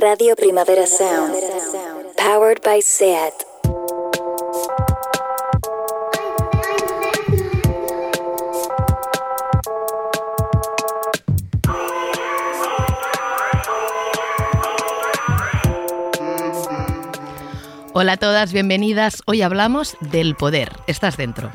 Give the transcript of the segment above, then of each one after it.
Radio Primavera Sound. Powered by SEAT. Hola a todas, bienvenidas. Hoy hablamos del poder. Estás dentro.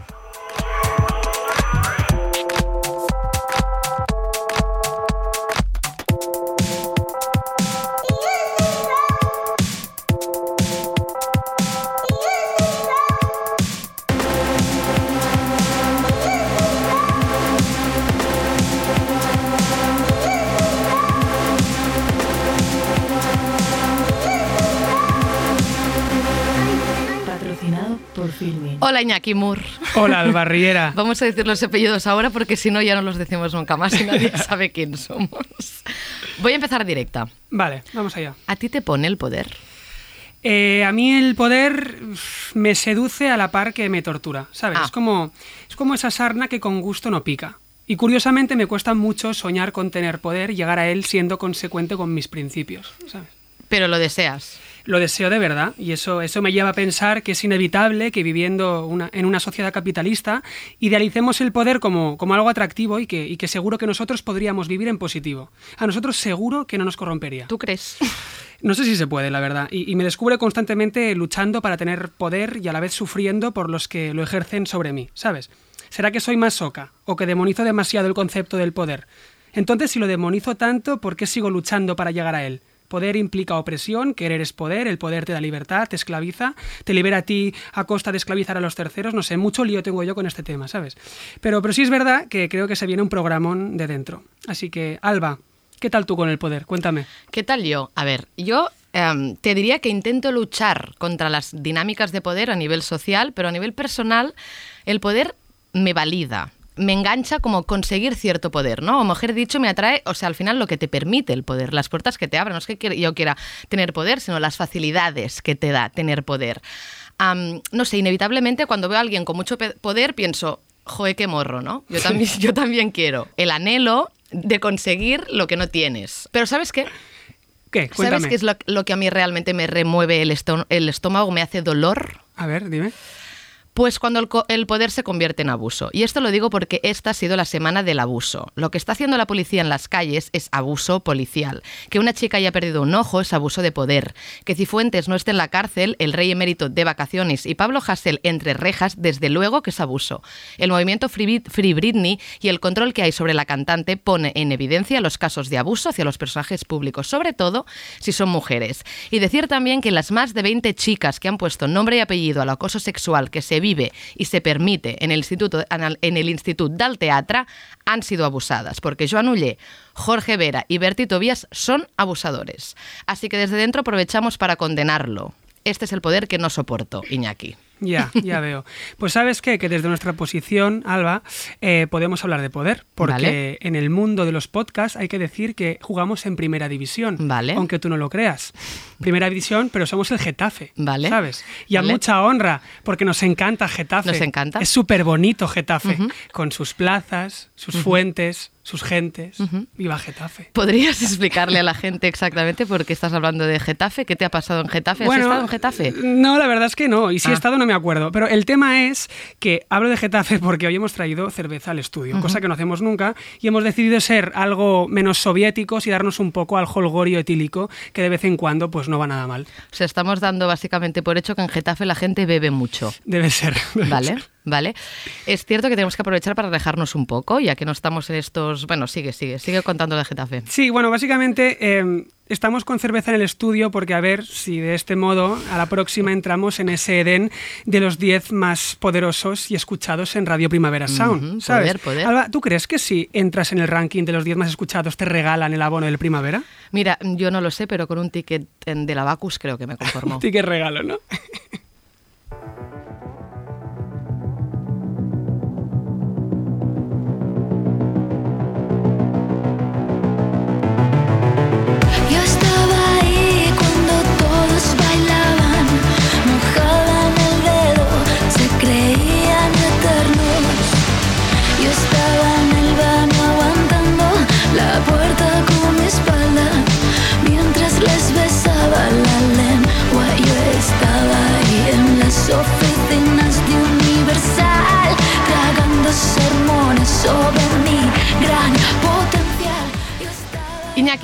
Hola Iñaki Mur. Hola, Albarriera. Vamos a decir los apellidos ahora porque si no ya no los decimos nunca más y nadie sabe quién somos. Voy a empezar directa. Vale, vamos allá. ¿A ti te pone el poder? Eh, a mí el poder me seduce a la par que me tortura, ¿sabes? Ah. Es, como, es como esa sarna que con gusto no pica. Y curiosamente me cuesta mucho soñar con tener poder y llegar a él siendo consecuente con mis principios, ¿sabes? Pero lo deseas. Lo deseo de verdad y eso, eso me lleva a pensar que es inevitable que viviendo una- en una sociedad capitalista idealicemos el poder como, como algo atractivo y que, y que seguro que nosotros podríamos vivir en positivo. A nosotros seguro que no nos corrompería. ¿Tú crees? No sé si se puede, la verdad. Y, y me descubre constantemente luchando para tener poder y a la vez sufriendo por los que lo ejercen sobre mí, ¿sabes? ¿Será que soy más soca o que demonizo demasiado el concepto del poder? Entonces, si lo demonizo tanto, ¿por qué sigo luchando para llegar a él? Poder implica opresión, querer es poder, el poder te da libertad, te esclaviza, te libera a ti a costa de esclavizar a los terceros, no sé, mucho lío tengo yo con este tema, ¿sabes? Pero, pero sí es verdad que creo que se viene un programón de dentro. Así que, Alba, ¿qué tal tú con el poder? Cuéntame. ¿Qué tal yo? A ver, yo em, te diría que intento luchar contra las dinámicas de poder a nivel social, pero a nivel personal el poder me valida. Me engancha como conseguir cierto poder, ¿no? O mejor dicho, me atrae, o sea, al final lo que te permite el poder, las puertas que te abren. No es que yo quiera tener poder, sino las facilidades que te da tener poder. No sé, inevitablemente cuando veo a alguien con mucho poder pienso, joe, qué morro, ¿no? Yo también, yo también quiero. El anhelo de conseguir lo que no tienes. Pero ¿sabes qué? ¿Qué? Cuéntame. ¿Sabes qué es lo, lo que a mí realmente me remueve el, el estómago, me hace dolor? A ver, dime. Pues cuando el, poder se convierte en abuso. Y esto lo digo porque esta ha sido la semana del abuso. Lo que está haciendo la policía en las calles es abuso policial. Que una chica haya perdido un ojo es abuso de poder. Que Cifuentes no esté en la cárcel, el rey emérito de vacaciones y Pablo Hasél entre rejas, desde luego que es abuso. El movimiento Free, Free Britney y el control que hay sobre la cantante pone en evidencia los casos de abuso hacia los personajes públicos, sobre todo si son mujeres. Y decir también que las más de 20 chicas que han puesto nombre y apellido al acoso sexual que se vive y se permite en el Instituto, en el Institut del Teatre han sido abusadas, porque Joan Uller, Jorge Vera y Berti Tobias son abusadores. Así que desde dentro aprovechamos para condenarlo. Este es el poder que no soporto, Iñaki. Ya, ya veo. Pues sabes qué? que desde nuestra posición, Alba, eh, podemos hablar de poder, porque Vale. en el mundo de los podcasts hay que decir que jugamos en primera división, Vale. aunque tú no lo creas. Primera división, pero somos el Getafe, Vale. ¿sabes? Y a mucha honra, porque nos encanta Getafe. Nos encanta. Es súper bonito Getafe, con sus plazas, sus fuentes, sus gentes. Viva Getafe. ¿Podrías explicarle a la gente exactamente por qué estás hablando de Getafe? ¿Qué te ha pasado en Getafe? ¿Has estado en Getafe? No, la verdad es que no. Y si he Ah. estado, no me acuerdo. Pero el tema es que hablo de Getafe porque hoy hemos traído cerveza al estudio, cosa que no hacemos nunca. Y hemos decidido ser algo menos soviéticos y darnos un poco al holgorio etílico, que de vez en cuando pues no va nada mal. O sea, estamos dando básicamente por hecho que en Getafe la gente bebe mucho. Debe ser. debe Vale, ser. Vale. Es cierto que tenemos que aprovechar para alejarnos un poco, ya que no estamos en estos... Bueno, sigue, sigue, sigue contando de Getafe. Sí, bueno, básicamente eh, estamos con cerveza en el estudio porque a ver si de este modo a la próxima entramos en ese Edén de los 10 más poderosos y escuchados en Radio Primavera Sound. Ujú, ¿sabes? poder, poder. Alba, ¿tú crees que si entras en el ranking de los 10 más escuchados te regalan el abono del Primavera? Mira, yo no lo sé, pero con un ticket de la Bacus creo que me conformo. Que regalo, ¿no?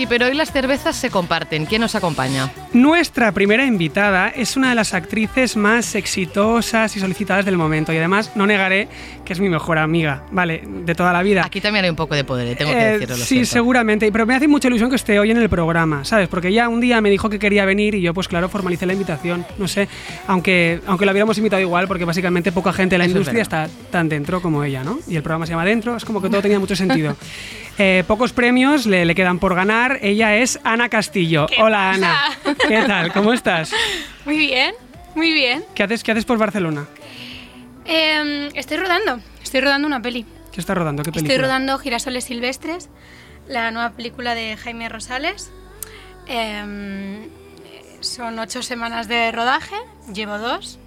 Iñaki, pero hoy las cervezas se comparten. ¿Quién nos acompaña? Nuestra primera invitada es una de las actrices más exitosas y solicitadas del momento y además no negaré que es mi mejor amiga, ¿vale? De toda la vida. Aquí también hay un poco de poder, ¿eh? tengo que Eh, decirlo. lo sí, siento. seguramente, pero me hace mucha ilusión que esté hoy en el programa, ¿sabes? Porque ya un día me dijo que quería venir y yo, pues claro, formalicé la invitación, no sé, aunque, aunque la hubiéramos invitado igual, porque básicamente poca gente de la Eso industria está tan dentro como ella, ¿no? Y el programa se llama Dentro, es como que todo tenía mucho sentido. Eh, pocos premios le, le quedan por ganar. Ella es Ana Castillo. Hola, Ana. ¿Qué tal? ¿Cómo estás? Muy bien, muy bien. ¿Qué haces, qué haces por Barcelona? Em, estoy rodando, estoy rodando una peli. ¿Qué estás rodando? ¿Qué película? Estoy rodando Girasoles Silvestres, la nueva película de Jaime Rosales. Em, son ocho semanas de rodaje, llevo dos,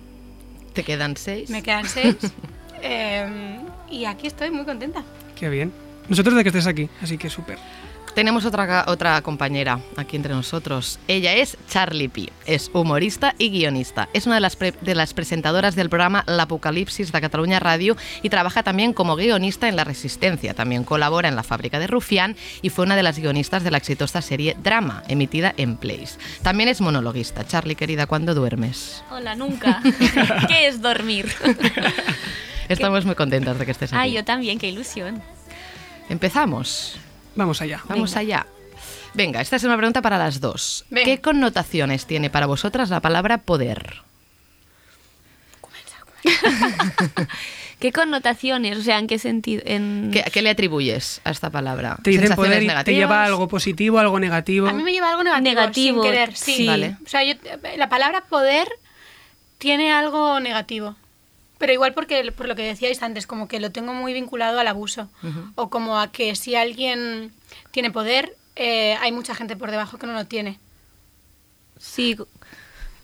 Te quedan seis. me quedan seis. Em, y aquí estoy muy contenta. Qué bien. Nosotros de que estés aquí, así que súper. Tenemos otra, otra compañera aquí entre nosotros. Ella es Charlie P. Es humorista y guionista. Es una de las, pre- de las presentadoras del programa L'Apocalipsis de Cataluña Radio y trabaja también como guionista en La Resistencia. También colabora en La Fábrica de Rufián y fue una de las guionistas de la exitosa serie Drama, emitida en Place. También es monologuista. Charlie, querida, ¿cuándo duermes? Hola, nunca. ¿Qué es dormir? Estamos muy contentas de que estés aquí. Ay, yo también, qué ilusión. Empezamos. Vamos allá. Vamos Venga. allá. Venga, esta es una pregunta para las dos. Venga. ¿Qué connotaciones tiene para vosotras la palabra poder? ¿Qué connotaciones? O sea, ¿en qué sentido? En... ¿Qué, qué le atribuyes a esta palabra? Te dicen ¿Sensaciones poder y te negativas? lleva a algo positivo, algo negativo. A mí me lleva algo negativo, Negativo, sin querer, sí. sí. Vale. O sea, yo- la palabra poder tiene algo negativo. Pero igual porque, por lo que decíais antes, como que lo tengo muy vinculado al abuso. O como a que si alguien tiene poder, eh, hay mucha gente por debajo que no lo tiene. Sí,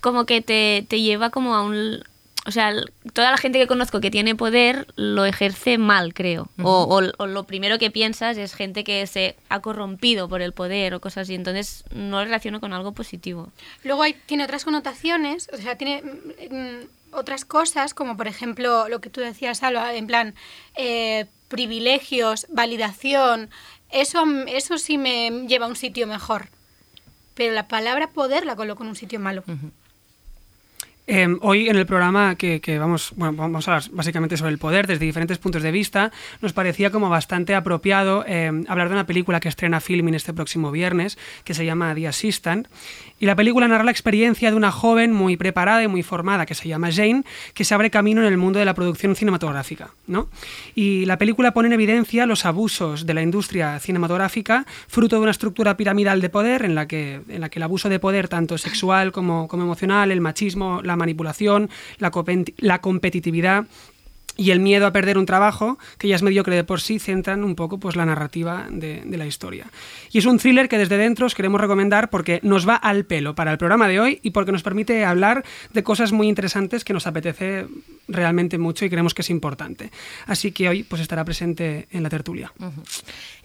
como que te, te lleva como a un... O sea, toda la gente que conozco que tiene poder lo ejerce mal, creo. o, o- o lo primero que piensas es gente que se ha corrompido por el poder o cosas así. Entonces no lo relaciono con algo positivo. Luego hay, tiene otras connotaciones, o sea, tiene mm, otras cosas, como por ejemplo lo que tú decías, Alba, en plan, eh, privilegios, validación, eso, eso sí me lleva a un sitio mejor. Pero la palabra poder la coloco en un sitio malo. Eh, hoy en el programa que, que vamos, bueno, vamos a hablar básicamente sobre el poder desde diferentes puntos de vista, nos parecía como bastante apropiado eh, hablar de una película que estrena Filmin este próximo viernes, que se llama The Assistant. Y la película narra la experiencia de una joven muy preparada y muy formada, que se llama Jane, que se abre camino en el mundo de la producción cinematográfica. ¿no? Y la película pone en evidencia los abusos de la industria cinematográfica, fruto de una estructura piramidal de poder en la que, en la que el abuso de poder, tanto sexual como, como emocional, el machismo, la manipulación, la, competitividad y el miedo a perder un trabajo, que ya es mediocre de por sí, centran un poco pues, la narrativa de, de la historia. Y es un thriller que desde dentro os queremos recomendar porque nos va al pelo para el programa de hoy y porque nos permite hablar de cosas muy interesantes que nos apetece realmente mucho y creemos que es importante. Así que hoy pues, estará presente en la tertulia.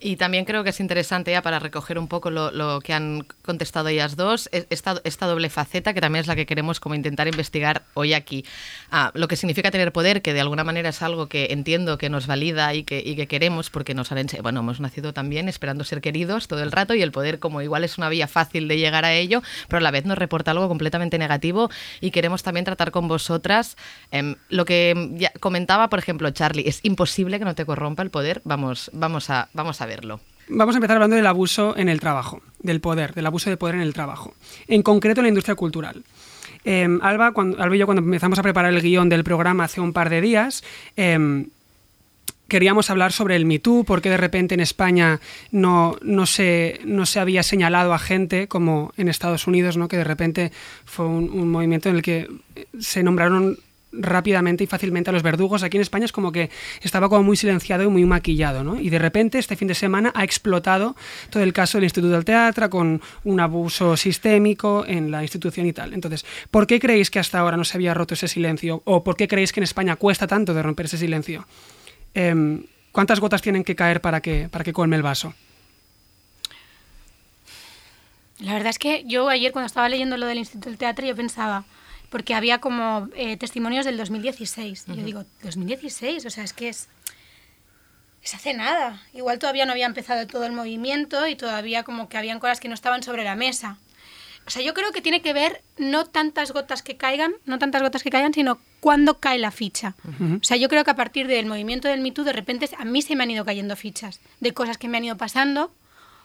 Y también creo que es interesante ya para recoger un poco lo, que han contestado ellas dos, es- esta, esta doble faceta que también es la que queremos como intentar investigar hoy aquí. Ah, lo que significa tener poder, que de alguna manera es algo que entiendo que nos valida y que, queremos porque nos han bueno, hemos nacido también esperando ser queridos todo el rato y el poder como igual es una vía fácil de llegar a ello, pero a la vez nos reporta algo completamente negativo y queremos también tratar con vosotras. Em, lo que comentaba, por ejemplo, Charlie, es imposible que no te corrompa el poder, vamos, vamos, a, vamos a Vamos a empezar hablando del abuso en el trabajo, del poder, del abuso de poder en el trabajo, en concreto en la industria cultural. Eh, Alba, cuando, y yo cuando empezamos a preparar el guion del programa hace un par de días, eh, queríamos hablar sobre el Me Too, porque de repente en España no, no, se, no se había señalado a gente como en Estados Unidos, ¿no? que de repente fue un, un movimiento en el que se nombraron rápidamente y fácilmente a los verdugos. Aquí en España es como que estaba como muy silenciado y muy maquillado, ¿no? Y de repente este fin de semana ha explotado todo el caso del Instituto del Teatro con un abuso sistémico en la institución y tal. Entonces, ¿por qué creéis que hasta ahora no se había roto ese silencio? ¿O por qué creéis que en España cuesta tanto de romper ese silencio? Em, ¿Cuántas gotas tienen que caer para que, para que colme el vaso? La verdad es que yo ayer cuando estaba leyendo lo del Instituto del Teatro yo pensaba, porque había como eh, testimonios del 2016. Y yo digo, 2016, o sea, es que es... es hace nada. Igual todavía no había empezado todo el movimiento y todavía como que habían cosas que no estaban sobre la mesa. O sea, yo creo que tiene que ver no tantas gotas que caigan, no tantas gotas que caigan, sino cuándo cae la ficha. O sea, yo creo que a partir del movimiento del Me Too, de repente a mí se me han ido cayendo fichas de cosas que me han ido pasando,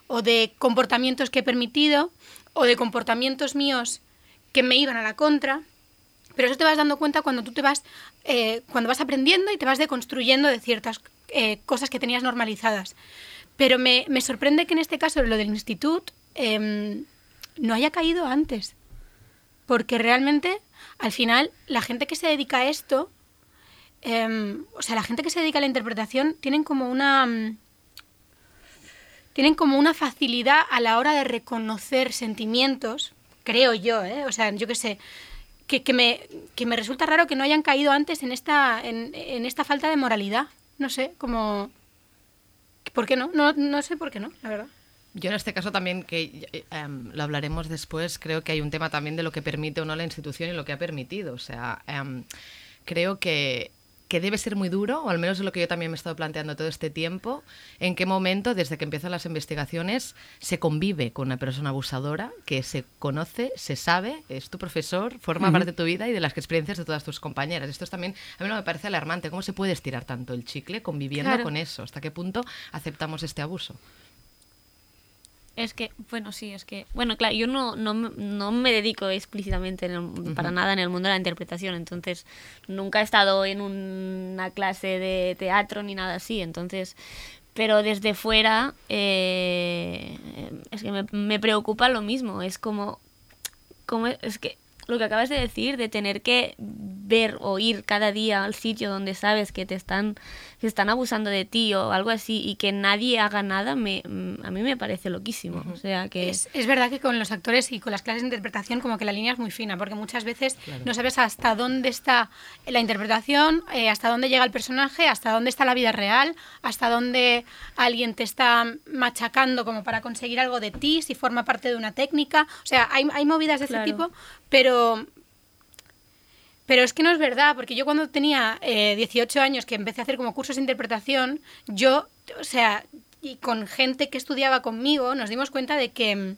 o de comportamientos que he permitido, o de comportamientos míos que me iban a la contra. Pero eso te vas dando cuenta cuando tú te vas, eh, cuando vas aprendiendo y te vas deconstruyendo de ciertas eh, cosas que tenías normalizadas. Pero me, me sorprende que en este caso lo del instituto em, no haya caído antes. Porque realmente, al final, la gente que se dedica a esto, em, o sea, la gente que se dedica a la interpretación, tienen como una... mm, tienen como una facilidad a la hora de reconocer sentimientos, creo yo, ¿eh? O sea, yo qué sé, que, que me, que me resulta raro que no hayan caído antes en esta, en, en esta falta de moralidad. No sé, como... ¿Por qué no? no? No sé por qué no, la verdad. Yo en este caso también, que em, lo hablaremos después, creo que hay un tema también de lo que permite o no la institución y lo que ha permitido. O sea, em, creo que, que debe ser muy duro, o al menos es lo que yo también me he estado planteando todo este tiempo, en qué momento, desde que empiezan las investigaciones, se convive con una persona abusadora, que se conoce, se sabe, es tu profesor, forma parte de tu vida y de las experiencias de todas tus compañeras. Esto es también, a mí no me parece alarmante, ¿cómo se puede estirar tanto el chicle conviviendo Claro. con eso? ¿Hasta qué punto aceptamos este abuso? Es que, bueno, sí, es que, bueno, claro, yo no, no, me- no me dedico explícitamente en el- para nada en el mundo de la interpretación, entonces nunca he estado en una clase de teatro ni nada así, entonces, pero desde fuera eh, es que me, me preocupa lo mismo, es como, como, es que lo que acabas de decir, de tener que ver o ir cada día al sitio donde sabes que te están, que están abusando de ti o algo así y que nadie haga nada, me, a mí me parece loquísimo. O sea que... Es, es verdad que con los actores y con las clases de interpretación como que la línea es muy fina, porque muchas veces no sabes hasta dónde está la interpretación, eh, hasta dónde llega el personaje, hasta dónde está la vida real, hasta dónde alguien te está machacando como para conseguir algo de ti, si forma parte de una técnica. O sea, hay, hay movidas de Claro. ese tipo, pero... Pero es que no es verdad, porque yo cuando tenía eh, 18 años que empecé a hacer como cursos de interpretación, yo, o sea, y con gente que estudiaba conmigo, nos dimos cuenta de que,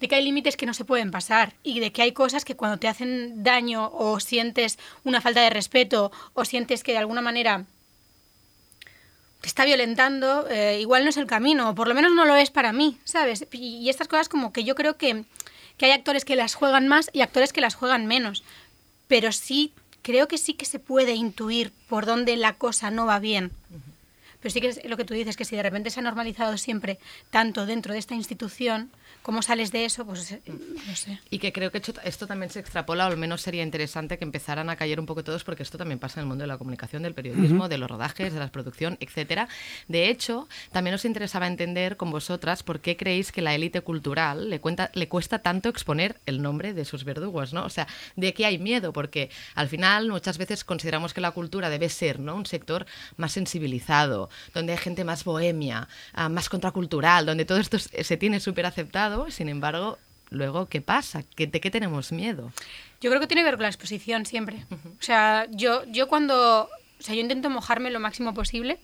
de que hay límites que no se pueden pasar y de que hay cosas que cuando te hacen daño o sientes una falta de respeto o sientes que de alguna manera te está violentando, eh, igual no es el camino, o por lo menos no lo es para mí, ¿sabes? Y, y estas cosas como que yo creo que, que hay actores que las juegan más y actores que las juegan menos, pero sí, creo que sí que se puede intuir por dónde la cosa no va bien. Pero sí que es lo que tú dices, que si de repente se ha normalizado siempre tanto dentro de esta institución, ¿cómo sales de eso? Pues eh, no sé. Y que creo que esto, también se extrapola, o al menos sería interesante que empezaran a caer un poco todos, porque esto también pasa en el mundo de la comunicación, del periodismo, de los rodajes, de la producción, etcétera. De hecho, también nos interesaba entender con vosotras por qué creéis que la élite cultural le, cuenta, le cuesta tanto exponer el nombre de sus verdugos, ¿no? O sea, ¿de qué hay miedo? Porque al final muchas veces consideramos que la cultura debe ser, ¿no? Un sector más sensibilizado, donde hay gente más bohemia, ah, más contracultural, donde todo esto se se tiene súper aceptado, sin embargo, luego, ¿qué pasa? ¿Qué- ¿De qué tenemos miedo? Yo creo que tiene que ver con la exposición siempre. O sea, yo, yo cuando... O sea, yo intento mojarme lo máximo posible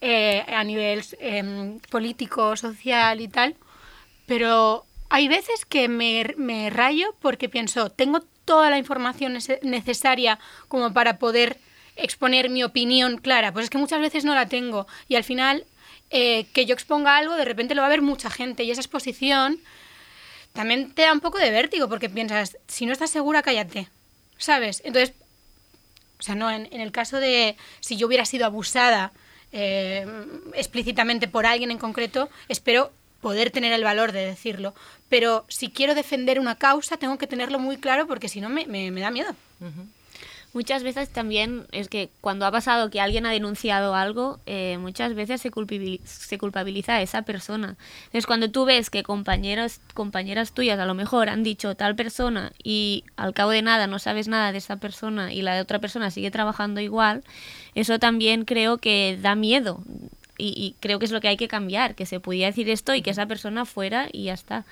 eh, a nivel em, político, social y tal, pero hay veces que me, me rayo porque pienso, tengo toda la información nece- necesaria como para poder exponer mi opinión clara. Pues es que muchas veces no la tengo y al final eh, que yo exponga algo, de repente lo va a ver mucha gente y esa exposición también te da un poco de vértigo porque piensas, si no estás segura, cállate, ¿sabes? Entonces, o sea, no, en, el caso de si yo hubiera sido abusada eh, explícitamente por alguien en concreto, espero poder tener el valor de decirlo. Pero si quiero defender una causa, tengo que tenerlo muy claro porque si no me- me da miedo. Muchas veces también es que cuando ha pasado que alguien ha denunciado algo, eh, muchas veces se, culpabiliza a esa persona. Entonces, cuando tú ves que compañeros, compañeras tuyas a lo mejor han dicho tal persona y al cabo de nada no sabes nada de esa persona y la de otra persona sigue trabajando igual, eso también creo que da miedo. Y, y creo que es lo que hay que cambiar, que se pudiera decir esto y que esa persona fuera y ya está.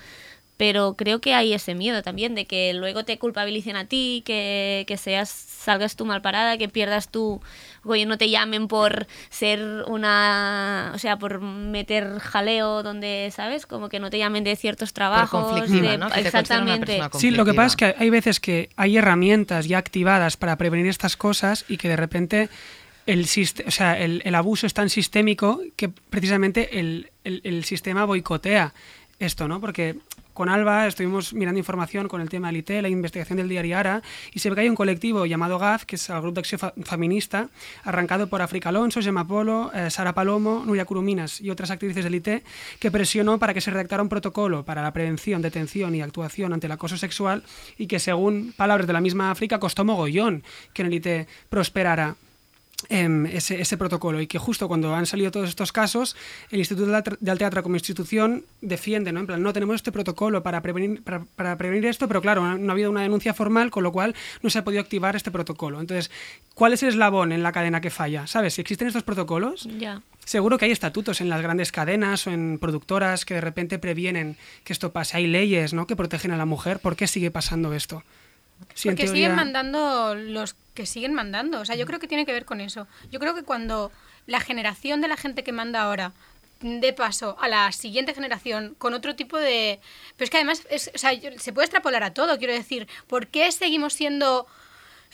Pero creo que hay ese miedo también de que luego te culpabilicen a ti, que, que seas salgas tú mal parada, que pierdas tú, oye, no te llamen por ser una, o sea, por meter jaleo donde, ¿sabes? Como que no te llamen de ciertos trabajos. conflictiva, de- exactamente. Sí, lo que pasa es que hay veces que hay herramientas ya activadas para prevenir estas cosas y que de repente el, o sea, el, el abuso es tan sistémico que precisamente el, el- el sistema boicotea esto, ¿no? Porque con Alba estuvimos mirando información con el tema del IT, la investigación del diario Ara, y se ve que hay un colectivo llamado GAF, que es el Grupo de Acción Feminista, arrancado por África Alonso, Gemma Polo, eh, Sara Palomo, Nuria Curuminas y otras actrices del IT, que presionó para que se redactara un protocolo para la prevención, detención y actuación ante el acoso sexual y que, según palabras de la misma África, costó mogollón que en el IT prosperara ese, ese protocolo y que justo cuando han salido todos estos casos, el Instituto del Teatro como institución defiende, ¿no? En plan, no tenemos este protocolo para prevenir, para, para prevenir esto, pero claro, no ha habido una denuncia formal, con lo cual no se ha podido activar este protocolo. Entonces, ¿cuál es el eslabón en la cadena que falla? ¿Sabes? Si existen estos protocolos. Seguro que hay estatutos en las grandes cadenas o en productoras que de repente previenen que esto pase. Hay leyes ¿no? que protegen a la mujer. ¿Por qué sigue pasando esto? Porque teoría- siguen mandando los que siguen mandando. O sea, yo creo que tiene que ver con eso. Yo creo que cuando la generación de la gente que manda ahora dé paso a la siguiente generación con otro tipo de... Pero es que además es- o sea, se puede extrapolar a todo, quiero decir. ¿Por qué seguimos siendo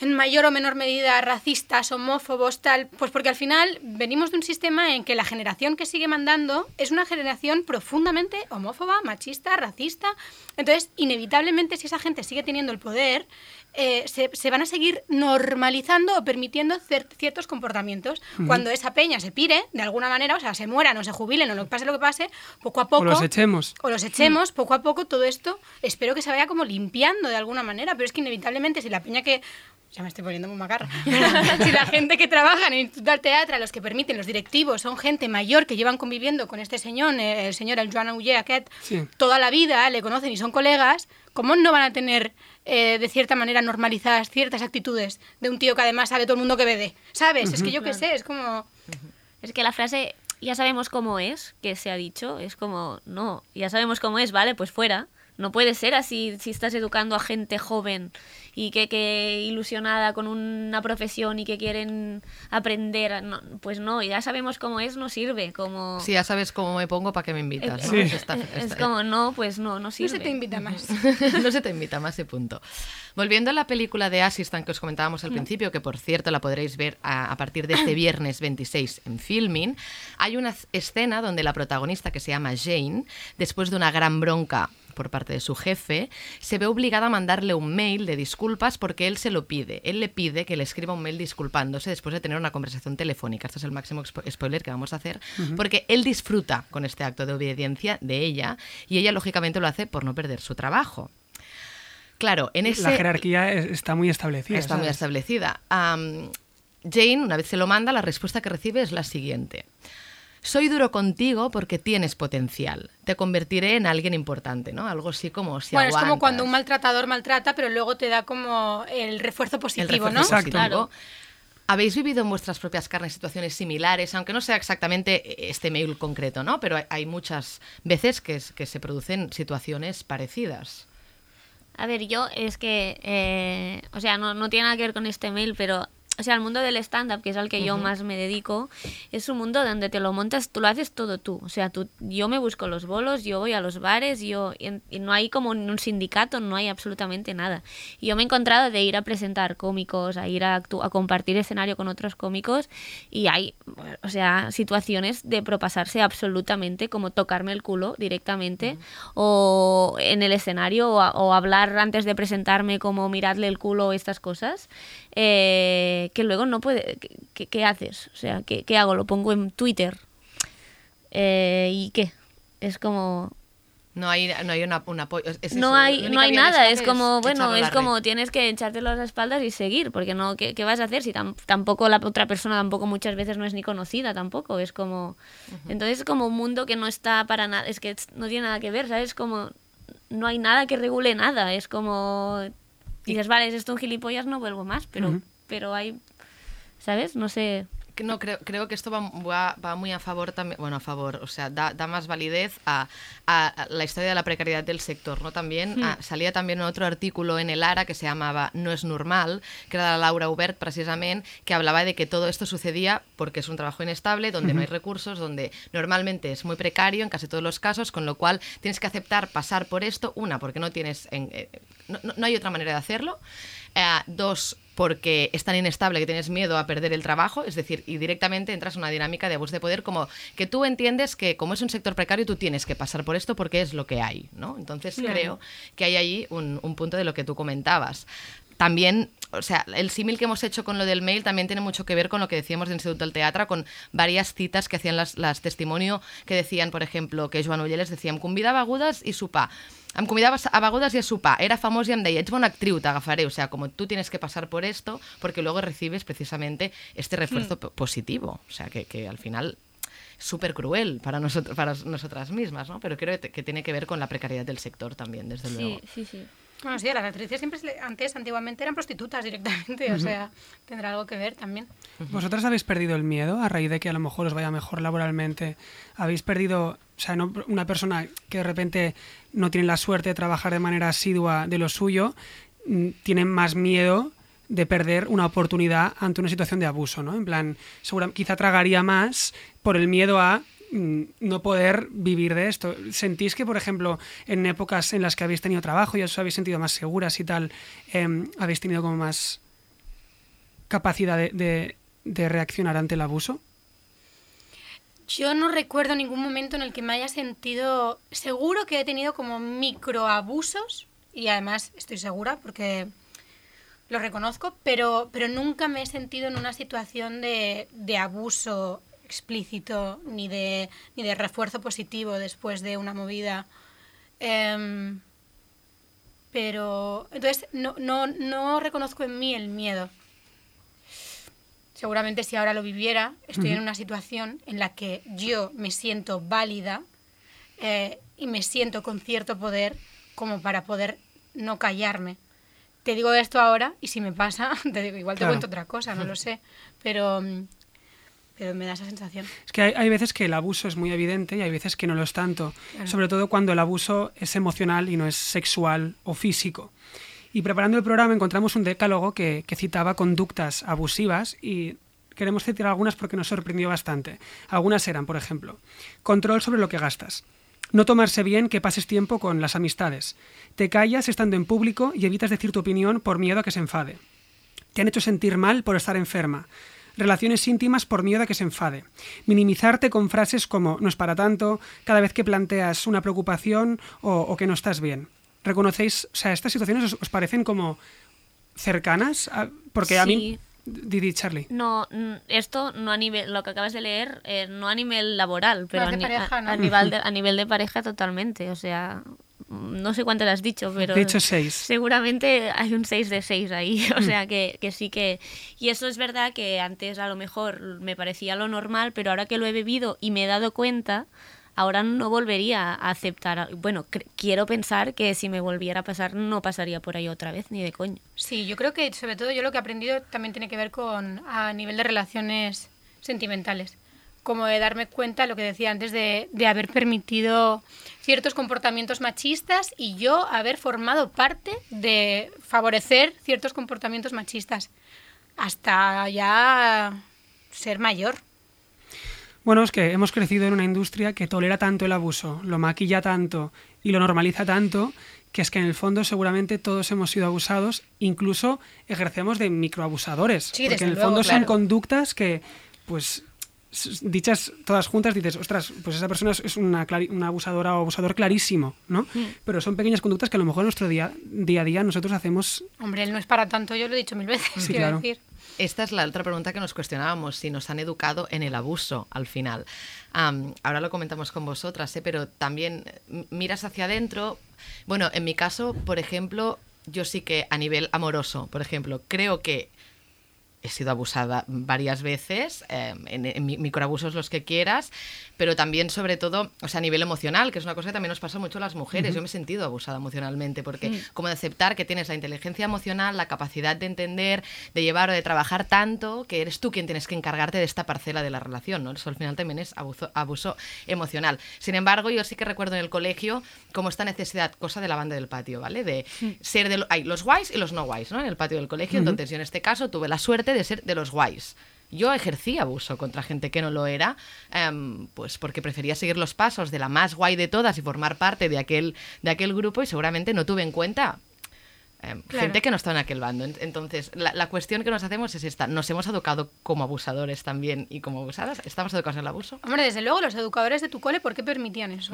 en mayor o menor medida racistas, homófobos, tal? Pues porque al final venimos de un sistema en que la generación que sigue mandando es una generación profundamente homófoba, machista, racista. Entonces, inevitablemente, si esa gente sigue teniendo el poder, eh, se, se van a seguir normalizando o permitiendo ciertos comportamientos. Cuando esa peña se pire, de alguna manera, o sea, se mueran o se jubilen o lo pase lo que pase, poco a poco O los echemos. o los echemos, poco a poco todo esto, espero que se vaya como limpiando de alguna manera, pero es que inevitablemente si la peña que... Ya me estoy poniendo muy macarra. si la gente que trabaja en el Instituto del Teatro, los que permiten, los directivos, son gente mayor que llevan conviviendo con este señor, eh, el señor el Joan aquest, Sí. toda la vida, le conocen y son colegas, ¿cómo no van a tener eh, de cierta manera normalizadas ciertas actitudes de un tío que además sabe todo el mundo que bebe? ¿Sabes? Es que yo qué sé, es como... Es que la frase ya sabemos cómo es, que se ha dicho, es como, no, ya sabemos cómo es, vale, pues fuera. No puede ser así si estás educando a gente joven y que, que ilusionada con una profesión y que quieren aprender. no, pues no, ya sabemos cómo es, no sirve. Como, Si ya sabes cómo me pongo, ¿para qué me invitas? ¿no? Sí. Pues está- es, como, no, pues no, no No sirve. se te invita más. no se te invita más de punto. Volviendo a la película de Assistant que os comentábamos al principio, que por cierto la podréis ver a, a partir de este viernes 26 en Filming, hay una escena donde la protagonista, que se llama Jane, después de una gran bronca por parte de su jefe, se ve obligada a mandarle un mail de disculpas porque él se lo pide. Él le pide que le escriba un mail disculpándose después de tener una conversación telefónica. Esto es el máximo spoiler que vamos a hacer, porque él disfruta con este acto de obediencia de ella y ella lógicamente lo hace por no perder su trabajo. Claro, en ese... La jerarquía es- está muy establecida. Está muy establecida. Jane, una vez se lo manda, la respuesta que recibe es la siguiente. Soy duro contigo porque tienes potencial. Te convertiré en alguien importante, ¿no? Algo así como si bueno, es como cuando un maltratador maltrata, pero luego te da como el refuerzo El positivo, refuerzo ¿no? Exacto. positivo. ¿Habéis vivido en vuestras propias carnes situaciones similares? Aunque no sea exactamente este mail concreto, ¿no? Pero hay- hay muchas veces que, es- que se producen situaciones parecidas. A ver, yo es que, eh, o sea, no, no tiene nada que ver con este mail, pero, o sea, el mundo del stand-up, que es al que yo más me dedico, es un mundo donde te lo montas, tú lo haces todo tú. O sea, tú, yo me busco los bolos, yo voy a los bares, yo, y, y no hay como ni un sindicato, no hay absolutamente nada. Y yo me he encontrado de ir a presentar cómicos, a ir a, a compartir escenario con otros cómicos, y hay, o sea, situaciones de propasarse absolutamente, como tocarme el culo directamente, o en el escenario, o, a- o hablar antes de presentarme como miradle el culo estas cosas, eh, que luego no puede... ¿qué- ¿Qué, qué haces? O sea, ¿qué, qué hago? ¿Lo pongo en Twitter? Eh, ¿Y qué? Es como... No hay, no hay una- un apoyo. es- no hay, no hay nada, es como, bueno, es como red. tienes que echártelo a las espaldas y seguir, porque no, ¿qué, qué vas a hacer si tam- tampoco la otra persona tampoco muchas veces no es ni conocida tampoco? Es como, entonces es como un mundo que no está para nada, es que no tiene nada que ver, ¿sabes? Como, no hay nada que regule nada, es como, dices, vale, es esto un gilipollas, no vuelvo más, pero. Pero hay, ¿sabes? No sé. no, creo, creo que esto va, va, va muy a favor también, bueno, a favor, o sea, da, da más validez a, a- a la historia de la precariedad del sector, ¿no? También ah, salía también otro artículo en el ARA que se llamaba No es normal, que era de Laura Hubert precisamente, que hablaba de que todo esto sucedía porque es un trabajo inestable, donde no hay recursos, donde normalmente es muy precario en casi todos los casos, con lo cual tienes que aceptar pasar por esto, una, porque no tienes, en- eh, no, no- hay otra manera de hacerlo, eh, dos, porque es tan inestable que tienes miedo a perder el trabajo, es decir, y directamente entras en una dinámica de abuso de poder como que tú entiendes que como es un sector precario tú tienes que pasar por esto porque es lo que hay, ¿no? Entonces Claro. creo que hay ahí un, un punto de lo que tú comentabas. También, o sea, el símil que hemos hecho con lo del mail también tiene mucho que ver con lo que decíamos del Instituto del Teatro, con varias citas que hacían las, las testimonio, que decían, por ejemplo, que Joan Ulleles decía, em convidava a begudes i sopar. Em convidava a begudes i a sopar. Era famoso y em deia, ets bona actriu, t'agafaré. O sea, como tú tienes que pasar por esto, porque luego recibes precisamente este refuerzo po- positivo. O sea, que, que al final súper cruel para, nosotros, para nosotras mismas, ¿no? Pero creo que, que tiene que ver con la precariedad del sector también, desde luego. Sí, sí, sí. Bueno, sí, las actrices siempre, antes, antiguamente, eran prostitutas directamente, o sea, tendrá algo que ver también. ¿Vosotras habéis perdido el miedo a raíz de que a lo mejor os vaya mejor laboralmente? ¿Habéis perdido, o sea, no- una persona que de repente no tiene la suerte de trabajar de manera asidua de lo suyo, mm, tiene más miedo de perder una oportunidad ante una situación de abuso, ¿no? En plan, segura, quizá tragaría más por el miedo a no poder vivir de esto. ¿Sentís que, por ejemplo, en épocas en las que habéis tenido trabajo y os habéis sentido más seguras y tal, em, habéis tenido como más capacidad de, reaccionar ante el abuso? Yo no recuerdo ningún momento en el que me haya sentido. Seguro que he tenido como microabusos, y además estoy segura porque lo reconozco, pero, pero nunca me he sentido en una situación de abuso explícito ni de, ni de refuerzo positivo después de una movida. Em, pero entonces no, no, no reconozco en mí el miedo. Seguramente si ahora lo viviera, estoy en una situación en la que yo me siento válida eh, y me siento con cierto poder como para poder no callarme. Te digo esto ahora y si me pasa, te digo, igual te Claro. cuento otra cosa, no lo sé, pero, mm, pero me da esa sensación. Es que hay, hay veces que el abuso es muy evidente y hay veces que no lo es tanto, Claro. sobre todo cuando el abuso es emocional y no es sexual o físico. Y preparando el programa encontramos un decálogo que, que citaba conductas abusivas y queremos citar algunas porque nos sorprendió bastante. Algunas eran, por ejemplo, control sobre lo que gastas. No tomarse bien que pases tiempo con las amistades. Te callas estando en público y evitas decir tu opinión por miedo a que se enfade. Te han hecho sentir mal por estar enferma. Relaciones íntimas por miedo a que se enfade. Minimizarte con frases como no es para tanto, cada vez que planteas una preocupación o, o que no estás bien. ¿Reconocéis, o sea, estas situaciones os, os parecen como cercanas? A- porque a mí... Didi, Charlie. No, esto no a nivel, lo que acabas de leer, eh, no a nivel laboral, pero a, ni- pareja, ¿no? a nivel de, a nivel de pareja totalmente. O sea, no sé cuánto le has dicho, pero De hecho, seis. seguramente hay un 6 de 6 ahí. O sea, que, que sí que... Y eso es verdad que antes a lo mejor me parecía lo normal, pero ahora que lo he bebido y me he dado cuenta, ahora no volvería a aceptar. Bueno, cre- quiero pensar que si me volviera a pasar, no pasaría por ahí otra vez, ni de coño. Sí, yo creo que sobre todo yo lo que he aprendido también tiene que ver con a nivel de relaciones sentimentales. Como de darme cuenta, lo que decía antes, de, de haber permitido ciertos comportamientos machistas y yo haber formado parte de favorecer ciertos comportamientos machistas hasta ya ser mayor. Bueno, es que hemos crecido en una industria que tolera tanto el abuso, lo maquilla tanto y lo normaliza tanto, que es que en el fondo seguramente todos hemos sido abusados, incluso ejercemos de microabusadores. Sí, porque en el luego, fondo son conductas que, pues, dichas todas juntas, dices, ostras, pues esa persona es- una, una abusadora o abusador clarísimo, ¿no? Mm. Pero son pequeñas conductas que a lo mejor en nuestro día, día a día nosotros hacemos... Hombre, él no es para tanto, yo lo he dicho mil veces, Sí, quiero claro. decir. Esta es la otra pregunta que nos cuestionábamos, si nos han educado en el abuso al final. Ahora lo comentamos con vosotras, ¿eh? pero también miras hacia adentro. Bueno, en mi caso, por ejemplo, yo sí que a nivel amoroso, por ejemplo, creo que he sido abusada varias veces, eh, en, en mi- microabusos los que quieras, pero también sobre todo, o sea, a nivel emocional, que es una cosa que también nos pasa mucho a las mujeres. Yo me he sentido abusada emocionalmente, porque como de aceptar que tienes la inteligencia emocional, la capacidad de entender, de llevar o de trabajar tanto, que eres tú quien tienes que encargarte de esta parcela de la relación, ¿no? Eso al final también es abuso, abuso emocional. Sin embargo, yo sí que recuerdo en el colegio como esta necesidad, cosa de la banda del patio, ¿vale? De ser de lo- hay los guays y los no guays, ¿no? En el patio del colegio. Entonces, yo en este caso tuve la suerte de ser de los guays. Yo ejercí abuso contra gente que no lo era, em, pues porque prefería seguir los pasos de la más guay de todas y formar parte de aquel, de aquel grupo y seguramente no tuve en cuenta em, Claro. gente que no estaba en aquel bando. En- Entonces, la, la cuestión que nos hacemos es esta. ¿Nos hemos educado como abusadores también y como abusadas? ¿Estamos educados en el abuso? Hombre, desde luego, los educadores de tu cole, ¿por qué permitían eso?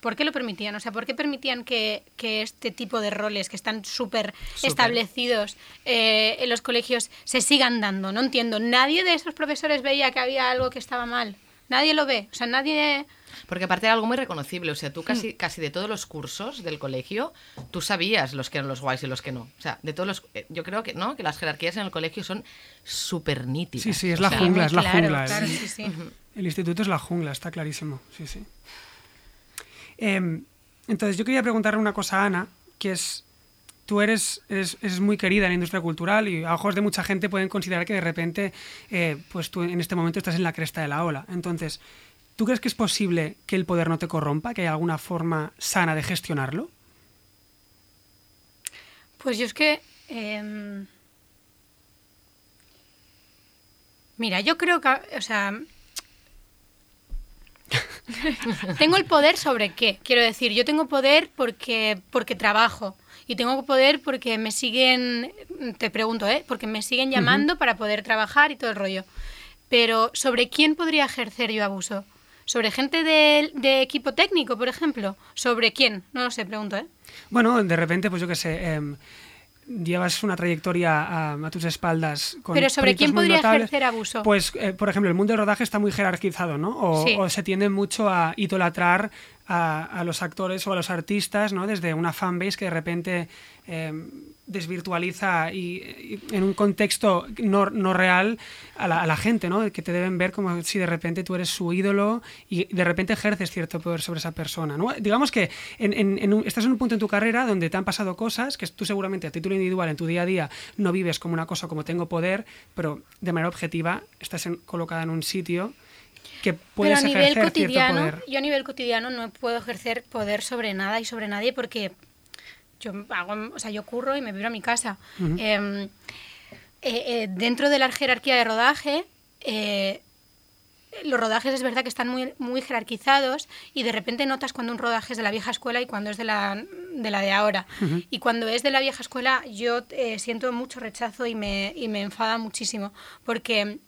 ¿Por qué lo permitían? O sea, ¿por qué permitían que, que este tipo de roles que están súper establecidos eh, en los colegios se sigan dando? No entiendo. Nadie de esos profesores veía que había algo que estaba mal. Nadie lo ve. O sea, nadie... Porque aparte era algo muy reconocible, o sea, tú Hmm. casi, casi de todos los cursos del colegio, tú sabías los que eran los guays y los que no. O sea, de todos los... eh, Yo creo que, ¿no? Que las jerarquías en el colegio son súper nítidas. Sí, sí, es O la sea, jungla, es la claro, jungla. claro, el, sí, sí. el instituto es la jungla, está clarísimo. Sí, sí. Em, entonces, yo quería preguntarle una cosa a Ana, que es, tú eres, muy querida en la industria cultural y a ojos de mucha gente pueden considerar que de repente, eh, pues tú en este momento estás en la cresta de la ola. Entonces, ¿tú crees que es posible que el poder no te corrompa, que hay alguna forma sana de gestionarlo? Pues yo es que... em, Mira, yo creo que... O sea... tengo el poder sobre qué. Quiero decir, yo tengo poder porque, porque trabajo. Y tengo poder porque me siguen... Te pregunto, ¿eh? Porque me siguen llamando para poder trabajar y todo el rollo. Pero ¿sobre quién podría ejercer yo abuso? ¿Sobre gente de, de equipo técnico, por ejemplo? ¿Sobre quién? No lo sé, pregunto, ¿eh? Bueno, de repente, pues yo qué sé, em, llevas una trayectoria a, a tus espaldas con Pero ¿sobre quién podría notables. ejercer abuso? Pues, eh, por ejemplo, el mundo del rodaje está muy jerarquizado, ¿no? O, Sí. o se tiende mucho a idolatrar a, a los actores o a los artistas, ¿no? Desde una fanbase que de repente em, desvirtualiza y, y en un contexto no, no real a la, a la gente, ¿no? Que te deben ver como si de repente tú eres su ídolo y de repente ejerces cierto poder sobre esa persona, ¿no? Digamos que en, en- en un- estás en un punto en tu carrera donde te han pasado cosas que tú seguramente a título individual en tu día a día no vives como una cosa como tengo poder, pero de manera objetiva estás en- colocada en un sitio que puedes Pero a nivel ejercer cierto poder. yo a nivel cotidiano no puedo ejercer poder sobre nada y sobre nadie porque yo hago, o sea, yo curro y me viro a mi casa. Em, eh, eh, dentro de la jerarquía de rodaje, eh, los rodajes es verdad que están muy, muy jerarquizados y de repente notas cuando un rodaje es de la vieja escuela y cuando es de la de, la de ahora. Y cuando es de la vieja escuela yo eh, siento mucho rechazo y me, y me enfada muchísimo porque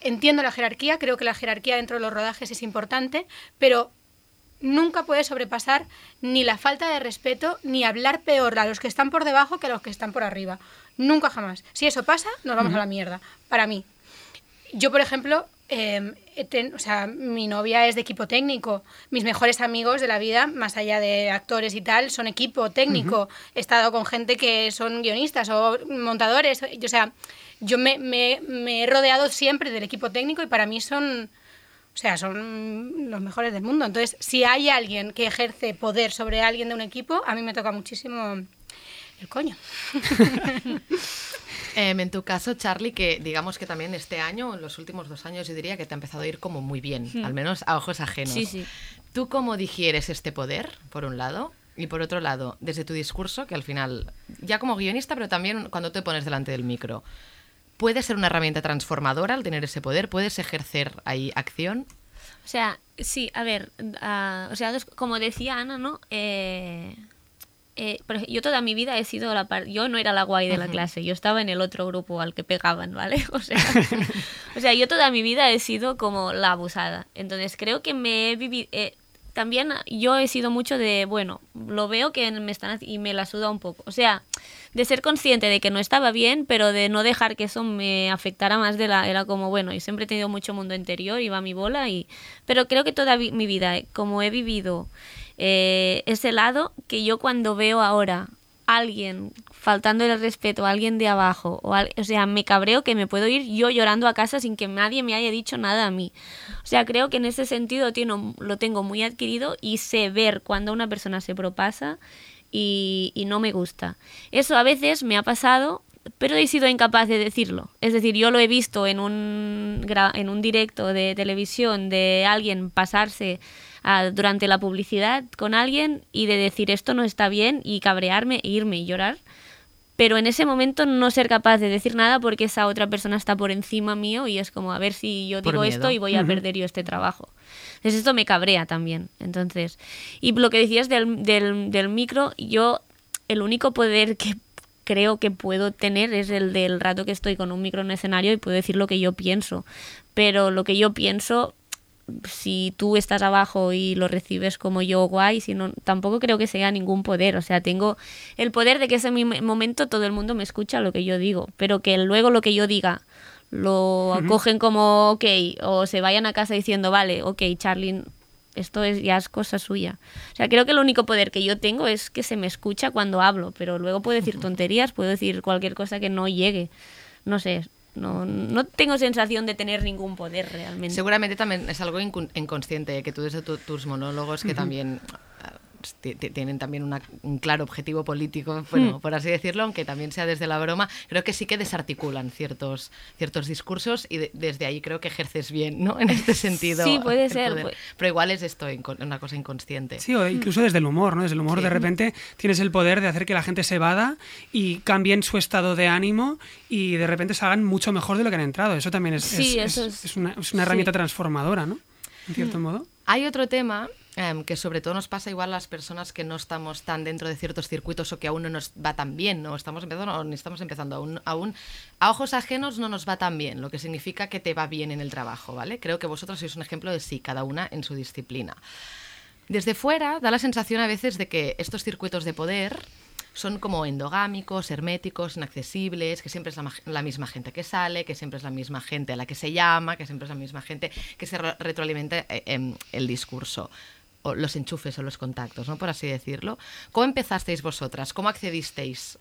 entiendo la jerarquía, creo que la jerarquía dentro de los rodajes es importante, pero nunca puede sobrepasar ni la falta de respeto ni hablar peor a los que están por debajo que a los que están por arriba. Nunca jamás. Si eso pasa, nos vamos a la mierda. Para mí. Yo, por ejemplo, eh, ten- o sea, mi novia es de equipo técnico. Mis mejores amigos de la vida, más allá de actores y tal, son equipo técnico. He estado con gente que son guionistas o montadores. O sea, yo me, me- me he rodeado siempre del equipo técnico y para mí son... O sea, son los mejores del mundo. Entonces, si hay alguien que ejerce poder sobre alguien de un equipo, a mí me toca muchísimo el coño. Em, en tu caso, Charlie, que digamos que también este año, en los últimos dos años, yo diría que te ha empezado a ir como muy bien, al menos a ojos ajenos. Sí, sí. ¿Tú cómo digieres este poder, por un lado? Y por otro lado, desde tu discurso, que al final, ya como guionista, pero también cuando te pones delante del micro, ¿puede ser una herramienta transformadora al tener ese poder? ¿Puedes ejercer ahí acción? O sea, sí, a ver, ah, o sea, como decía Ana, ¿no? Eh, eh, ej- yo toda mi vida he sido la parte, yo no era la guay de la clase, yo estaba en el otro grupo al que pegaban, ¿vale? O sea, o sea, yo toda mi vida he sido como la abusada. Entonces creo que me he vivido, también yo he sido mucho de, bueno, lo veo que me están y me la suda un poco. O sea, de ser consciente de que no estaba bien, pero de no dejar que eso me afectara más de la era como bueno, y siempre he tenido mucho mundo interior, iba mi bola y pero creo que toda mi vida como he vivido eh, ese lado que yo cuando veo ahora alguien faltando el respeto a alguien de abajo, o, al- o sea, me cabreo que me puedo ir yo llorando a casa sin que nadie me haya dicho nada a mí. O sea, creo que en ese sentido lo tengo muy adquirido y sé ver cuando una persona se propasa y, y no me gusta. Eso a veces me ha pasado, pero he sido incapaz de decirlo. Es decir, yo lo he visto en un, en un directo de televisión de alguien pasarse durante la publicidad con alguien y de decir esto no está bien y cabrearme, e irme y llorar. Pero en ese momento no ser capaz de decir nada porque esa otra persona está por encima mío y es como a ver si yo digo esto y voy a perder yo este trabajo. Entonces esto me cabrea también. Entonces, y lo que decías del, del, del micro, yo el único poder que creo que puedo tener es el del rato que estoy con un micro en escenario y puedo decir lo que yo pienso. Pero lo que yo pienso, si tú estás abajo y lo recibes como yo, guay, si no, tampoco creo que sea ningún poder. O sea, tengo el poder de que ese momento todo el mundo me escucha lo que yo digo, pero que luego lo que yo diga lo acogen como ok o se vayan a casa diciendo, vale, ok, Charlie, esto es, ya es cosa suya. O sea, creo que el único poder que yo tengo es que se me escucha cuando hablo, pero luego puedo decir tonterías, puedo decir cualquier cosa que no llegue. No sé, no, no tengo sensación de tener ningún poder realmente. Seguramente también es algo incon- inconsciente, que tú desde tu- tus monólogos, que también ah, ti- ti- tienen también una- un claro objetivo político, bueno, Hmm. por así decirlo, aunque también sea desde la broma, creo que sí que desarticulan ciertos, ciertos discursos y de- desde ahí creo que ejerces bien, ¿no? En este sentido. Sí, puede ser, poder. Pero igual es esto, una cosa inconsciente. Sí, o incluso desde el humor, ¿no? Desde el humor Sí. de repente tienes el poder de hacer que la gente se vada y cambien su estado de ánimo y de repente salgan mucho mejor de lo que han entrado. Eso también es, Sí, es- eso es- es- es una, es una sí. herramienta transformadora, ¿no? En cierto Mm. modo. Hay otro tema em, que sobre todo nos pasa igual a las personas que no estamos tan dentro de ciertos circuitos o que aún no nos va tan bien, ¿no? Estamos empezando o estamos empezando aún, aún a ojos ajenos no nos va tan bien, lo que significa que te va bien en el trabajo, ¿vale? Creo que vosotros sois un ejemplo de sí, cada una en su disciplina. Desde fuera da la sensación a veces de que estos circuitos de poder son como endogámicos, herméticos, inaccesibles, que siempre es la, la misma gente que sale, que siempre es la misma gente a la que se llama, que siempre es la misma gente que se re- retroalimenta eh, em, el discurso, o los enchufes o los contactos, ¿no? por así decirlo. ¿Cómo empezasteis vosotras? ¿Cómo accedisteis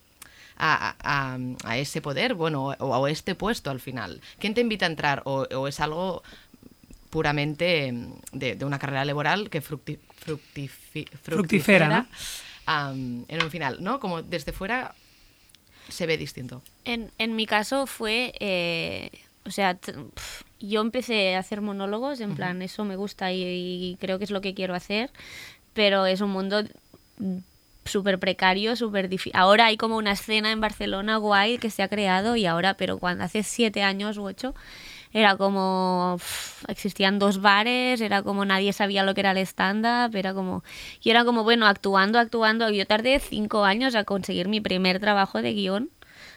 a, a- a ese poder, bueno, o, a este puesto al final? ¿Quién te invita a entrar? ¿O, o es algo puramente em, de, de una carrera laboral que fructi- fructifi- Fructífera, ¿no? en un final, ¿no? Como desde fuera se ve distinto. En, en mi caso fue, eh, o sea, yo empecé a hacer monólogos, en plan, eso me gusta y, y creo que es lo que quiero hacer, pero es un mundo súper precario, súper difícil. Ahora hay como una escena en Barcelona guay que se ha creado y ahora, pero cuando hace siete años u ocho, era como existían dos bares, era como nadie sabía lo que era el stand-up, era como y era como bueno, actuando, actuando, yo tardé cinco años a conseguir mi primer trabajo de guion,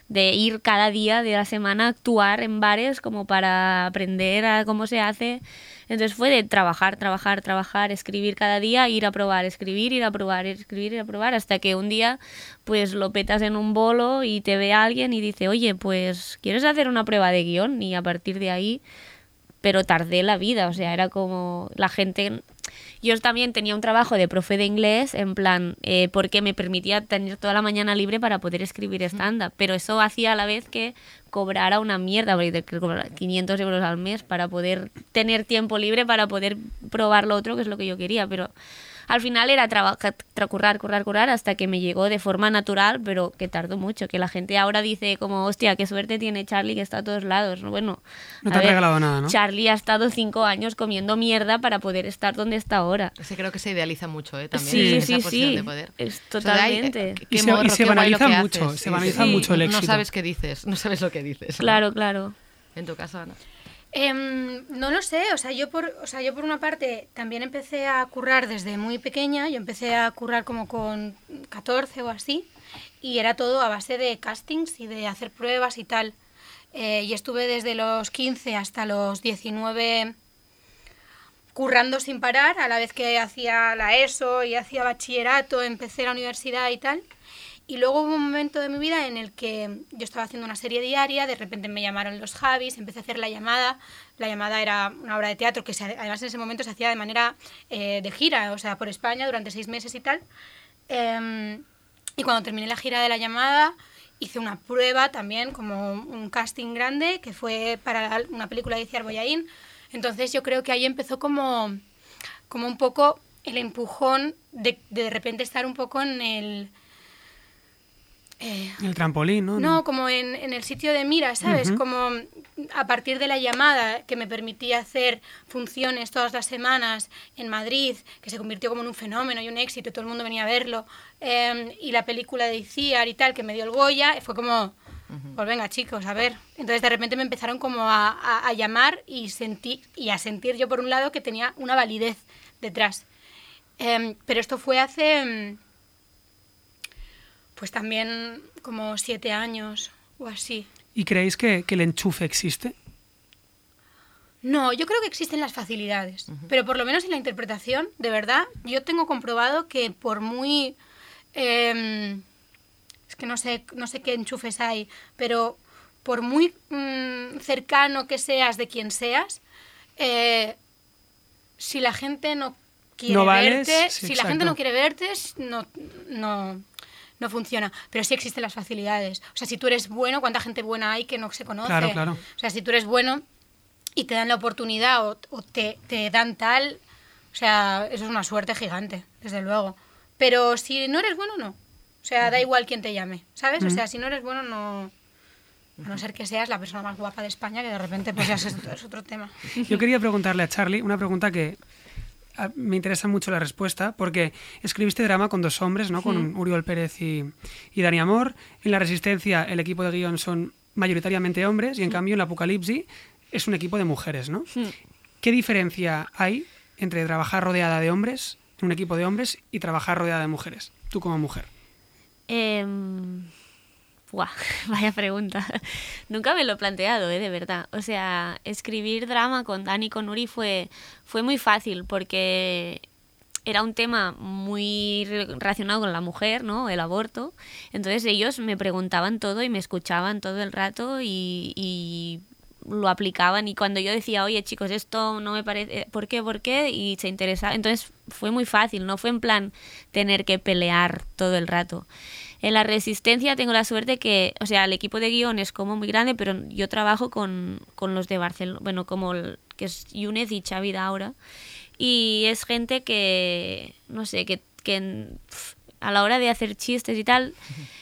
de ir cada día de la semana a actuar en bares como para aprender a cómo se hace. Entonces fue de trabajar, trabajar, trabajar, escribir cada día, ir a probar, escribir, ir a probar, escribir, ir a probar, hasta que un día pues lo petas en un bolo y te ve alguien y dice, oye, pues ¿quieres hacer una prueba de guion? Y a partir de ahí, pero tardé la vida, o sea, era como la gente... Yo también tenía un trabajo de profe de inglés, en plan, eh, porque me permitía tener toda la mañana libre para poder escribir stand-up, pero eso hacía a la vez que cobrara una mierda, porque tenía que cobrar 500 euros al mes para poder tener tiempo libre, para poder probar lo otro, que es lo que yo quería, pero al final era trabajar, tra- currar, currar, currar, hasta que me llegó de forma natural, pero que tardó mucho, que la gente ahora dice como, hostia, qué suerte tiene Charlie que está a todos lados. Bueno, No te ha regalado nada, ¿no? Charlie ha estado cinco años comiendo mierda para poder estar donde está ahora. Ese creo que se idealiza mucho, ¿eh? También Sí, esa sí, posición sí. de poder. Es O sea, eh, totalmente. Y se- y se banaliza mucho, haces. se banaliza sí. mucho el No éxito. sabes qué dices, no sabes lo que dices. ¿no? Claro, claro. En tu caso, Ana. Em, no lo sé, o sea, yo por, o sea, yo por una parte también empecé a currar desde muy pequeña, yo empecé a currar como con 14 o así, y era todo a base de castings y de hacer pruebas y tal. Eh, y estuve desde los 15 hasta los 19 currando sin parar, a la vez que hacía la ESO y hacía bachillerato, empecé la universidad y tal. Y luego hubo un momento de mi vida en el que yo estaba haciendo una serie diaria, de repente me llamaron los Javis, empecé a hacer la llamada. La llamada era una obra de teatro que además en ese momento se hacía de manera eh, de gira, o sea, por España durante seis meses y tal. Em, Y cuando terminé la gira de la llamada, hice una prueba también, como un casting grande, que fue para una película de Iciar Boyaín. Entonces yo creo que ahí empezó como, como un poco el empujón de de repente estar un poco en el... eh, El trampolín, ¿no? no, como en, en el sitio de mira, ¿sabes? Como a partir de la llamada que me permitía hacer funciones todas las semanas en Madrid, que se convirtió como en un fenómeno y un éxito, y todo el mundo venía a verlo, eh, y la película de Iciar y tal, que me dio el Goya, fue como, pues venga chicos, a ver. Entonces de repente me empezaron como a, a- a llamar y, sentí, y a sentir yo por un lado que tenía una validez detrás. Em, pero esto fue hace, mm, pues también como siete años o así. ¿Y creéis que, que el enchufe existe? No, yo creo que existen las facilidades, pero por lo menos en la interpretación, de verdad, yo tengo comprobado que por muy... em, es que no sé, no sé qué enchufes hay, pero por muy mm, cercano que seas de quien seas, eh, si la gente no quiere No vales, verte, sí, si la gente no quiere verte, no, no, no funciona. Pero sí existen las facilidades. O sea, si tú eres bueno, ¿cuánta gente buena hay que no se conoce? Claro, claro. O sea, si tú eres bueno y te dan la oportunidad o, o te, te dan tal, o sea, eso es una suerte gigante, desde luego. Pero si no eres bueno, no. O sea, da igual quién te llame, ¿sabes? O sea, si no eres bueno, no... A no ser que seas la persona más guapa de España, que de repente pues ya es, es otro tema. Yo quería preguntarle a Charlie una pregunta que me interesa mucho la respuesta, porque escribiste drama con dos hombres, ¿no? Con Uriol Pérez y, y Dani Amor. En La Resistencia, el equipo de guion son mayoritariamente hombres, y en cambio en La Apocalipsis es un equipo de mujeres, ¿no? ¿Qué diferencia hay entre trabajar rodeada de hombres, en un equipo de hombres, y trabajar rodeada de mujeres? Tú como mujer. Em, buah, vaya pregunta. Nunca me lo he planteado, ¿eh? de verdad. O sea, escribir drama con Dani y con Uri fue, fue muy fácil porque era un tema muy re- relacionado con la mujer, ¿no? El aborto. Entonces ellos me preguntaban todo y me escuchaban todo el rato y, y lo aplicaban y cuando yo decía, oye chicos, esto no me parece, ¿por qué? ¿Por qué? Y se interesaba. Entonces fue muy fácil, no fue en plan tener que pelear todo el rato. En la resistencia tengo la suerte que, o sea, el equipo de guion es como muy grande, pero yo trabajo con, con los de Barcelona, bueno, como el, que es Yunez y Xavi Daura, y es gente que, no sé, que, que a la hora de hacer chistes y tal,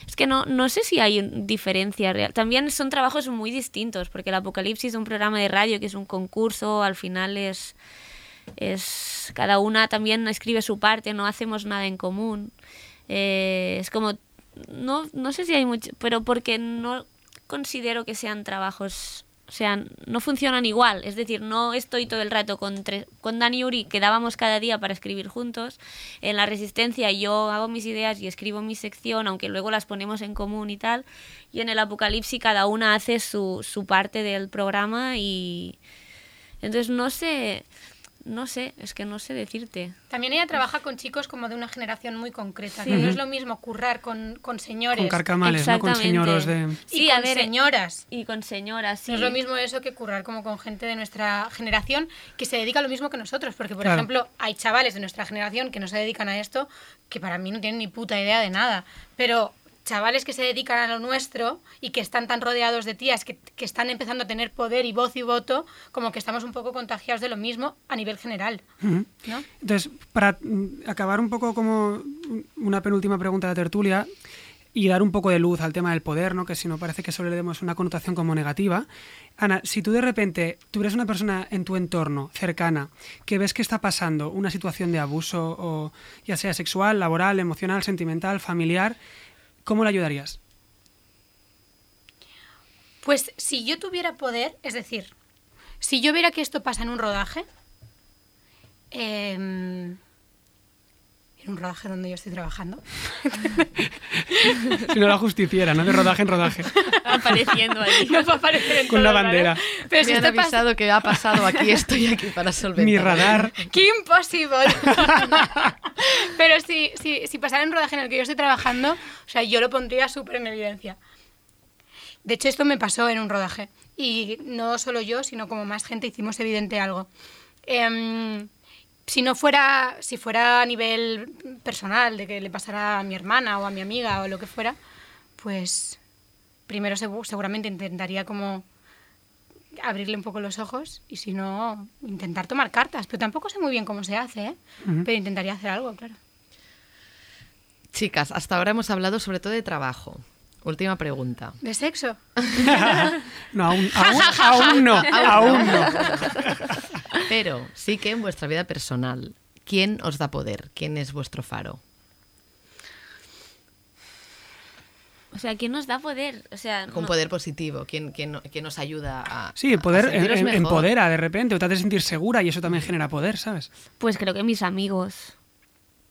es que no, no sé si hay diferencia real. También son trabajos muy distintos, porque el Apocalipsis es un programa de radio que es un concurso, al final es, es cada una también escribe su parte, no hacemos nada en común. Eh, es como, no, no sé si hay mucho, pero porque no considero que sean trabajos, o sea, no funcionan igual. Es decir, no estoy todo el rato con, tres, con Dani y Uri, quedábamos cada día para escribir juntos. En la resistencia yo hago mis ideas y escribo mi sección, aunque luego las ponemos en común y tal. Y en el apocalipsis cada una hace su, su parte del programa y... Entonces no sé, no sé, es que no sé decirte. También ella trabaja con chicos como de una generación muy concreta, que no es lo mismo currar con, con señores Con carcamales, ¿no? Con señoros de... y Sí, con a ver, señoras. Y con señoras, sí. No es lo mismo eso que currar como con gente de nuestra generación que se dedica a lo mismo que nosotros. Porque, por Claro. ejemplo, hay chavales de nuestra generación que no se dedican a esto que para mí no tienen ni puta idea de nada. Pero chavales que se dedican a lo nuestro y que están tan rodeados de tías, que, que están empezando a tener poder y voz y voto, como que estamos un poco contagiados de lo mismo a nivel general. Entonces, para mm, acabar un poco como una penúltima pregunta de la tertulia y dar un poco de luz al tema del poder, ¿no? que si no parece que solo le demos una connotación como negativa. Ana, si tú de repente tuvieras una persona en tu entorno cercana que ves que está pasando una situación de abuso, o ya sea sexual, laboral, emocional, sentimental, familiar, ¿cómo le ayudarías? Pues si yo tuviera poder, es decir, si yo viera que esto pasa en un rodaje, em, en un rodaje donde yo estoy trabajando, Si no la justiciera, ¿no? De rodaje en rodaje. apareciendo ahí. no va a aparecer en Con una bandera. Pero si Me han esto pasa, avisado que ha pasado aquí, estoy aquí para solventar. Mi radar. ¡Qué imposible! Pero si, si, si pasara en un rodaje en el que yo estoy trabajando, o sea, yo lo pondría súper en evidencia. De hecho, esto me pasó en un rodaje. Y no solo yo, sino como más gente hicimos evidente algo. Em, si no fuera, si fuera a nivel personal, de que le pasara a mi hermana o a mi amiga o lo que fuera, pues primero segu- seguramente intentaría como abrirle un poco los ojos y si no, intentar tomar cartas. Pero tampoco sé muy bien cómo se hace, ¿eh? Pero intentaría hacer algo, claro. Chicas, hasta ahora hemos hablado sobre todo de trabajo. Última pregunta. ¿De sexo? No, aún, aún, aún no, aún no. Pero sí que en vuestra vida personal, ¿quién os da poder? ¿Quién es vuestro faro? O sea, ¿quién nos da poder? O sea, Con no- poder positivo, ¿quién, quién, quién os ayuda a. Sí, el poder a em- mejor? empodera de repente, o te hace sentir segura y eso también genera poder, ¿sabes? Pues creo que mis amigos.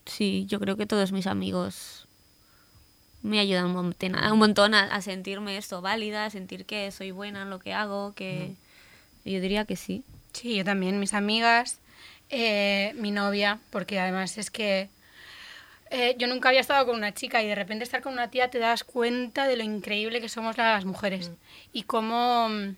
Sí, yo creo que todos mis amigos me ayudan un montón, a, un montón a, a sentirme esto válida, a sentir que soy buena en lo que hago, que yo diría que sí. Sí, yo también, mis amigas, eh, mi novia, porque además es que eh, yo nunca había estado con una chica y de repente estar con una tía te das cuenta de lo increíble que somos las mujeres y cómo, mm,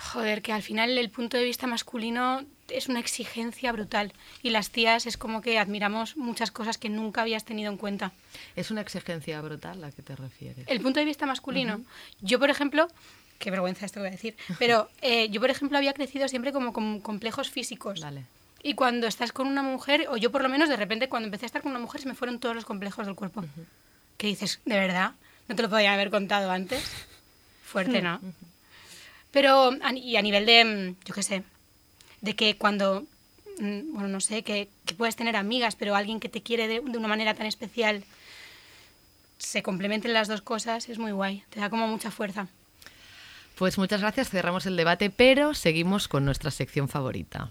joder, que al final el punto de vista masculino es una exigencia brutal y las tías es como que admiramos muchas cosas que nunca habías tenido en cuenta. Es una exigencia brutal a la que te refieres. El punto de vista masculino. Yo, por ejemplo, qué vergüenza esto voy a decir, pero eh, yo, por ejemplo, había crecido siempre como con complejos físicos. Vale. Y cuando estás con una mujer, o yo por lo menos de repente cuando empecé a estar con una mujer se me fueron todos los complejos del cuerpo. Que dices, ¿de verdad? ¿No te lo podían haber contado antes? Fuerte, ¿no? Ni- y a nivel de, mm, yo qué sé, de que cuando, mm, bueno, no sé, que, que puedes tener amigas, pero alguien que te quiere de, de una manera tan especial, se complementen las dos cosas, es muy guay. Te da como mucha fuerza. Pues muchas gracias, cerramos el debate, pero seguimos con nuestra sección favorita.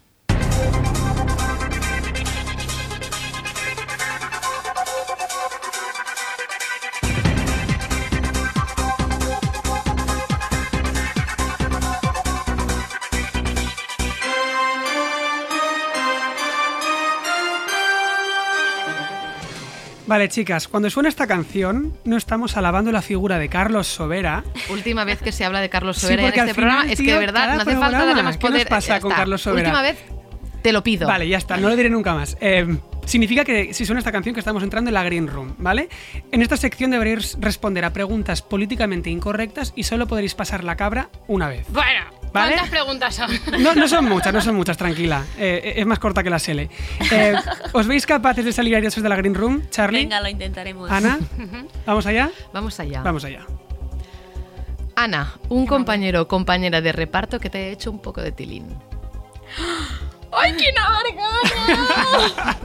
Vale, chicas, cuando suena esta canción, no estamos alabando la figura de Carlos Sobera. Última vez que se habla de Carlos Sí, Sobera porque en este final, programa, es que de verdad no hace falta darle más ¿qué nos poder. pasa Ya con está. Carlos Sobera? Última vez, te lo pido. Vale, ya está, no lo diré nunca más. Eh, significa que si suena esta canción que estamos entrando en la Green Room, ¿vale? En esta sección deberéis responder a preguntas políticamente incorrectas y solo podréis pasar la cabra una vez. Bueno, ¿Vale? ¿cuántas preguntas son? No, no son muchas, no son muchas, tranquila. Eh, es más corta que la Sele. Eh, ¿Os veis capaces de salir airosos de la Green Room, Charlie? Venga, lo intentaremos. Ana, ¿vamos allá? Vamos allá. Vamos allá. Ana, un compañero o compañera de reparto que te haya hecho un poco de tilín. ¡Ay, qué vergüenza!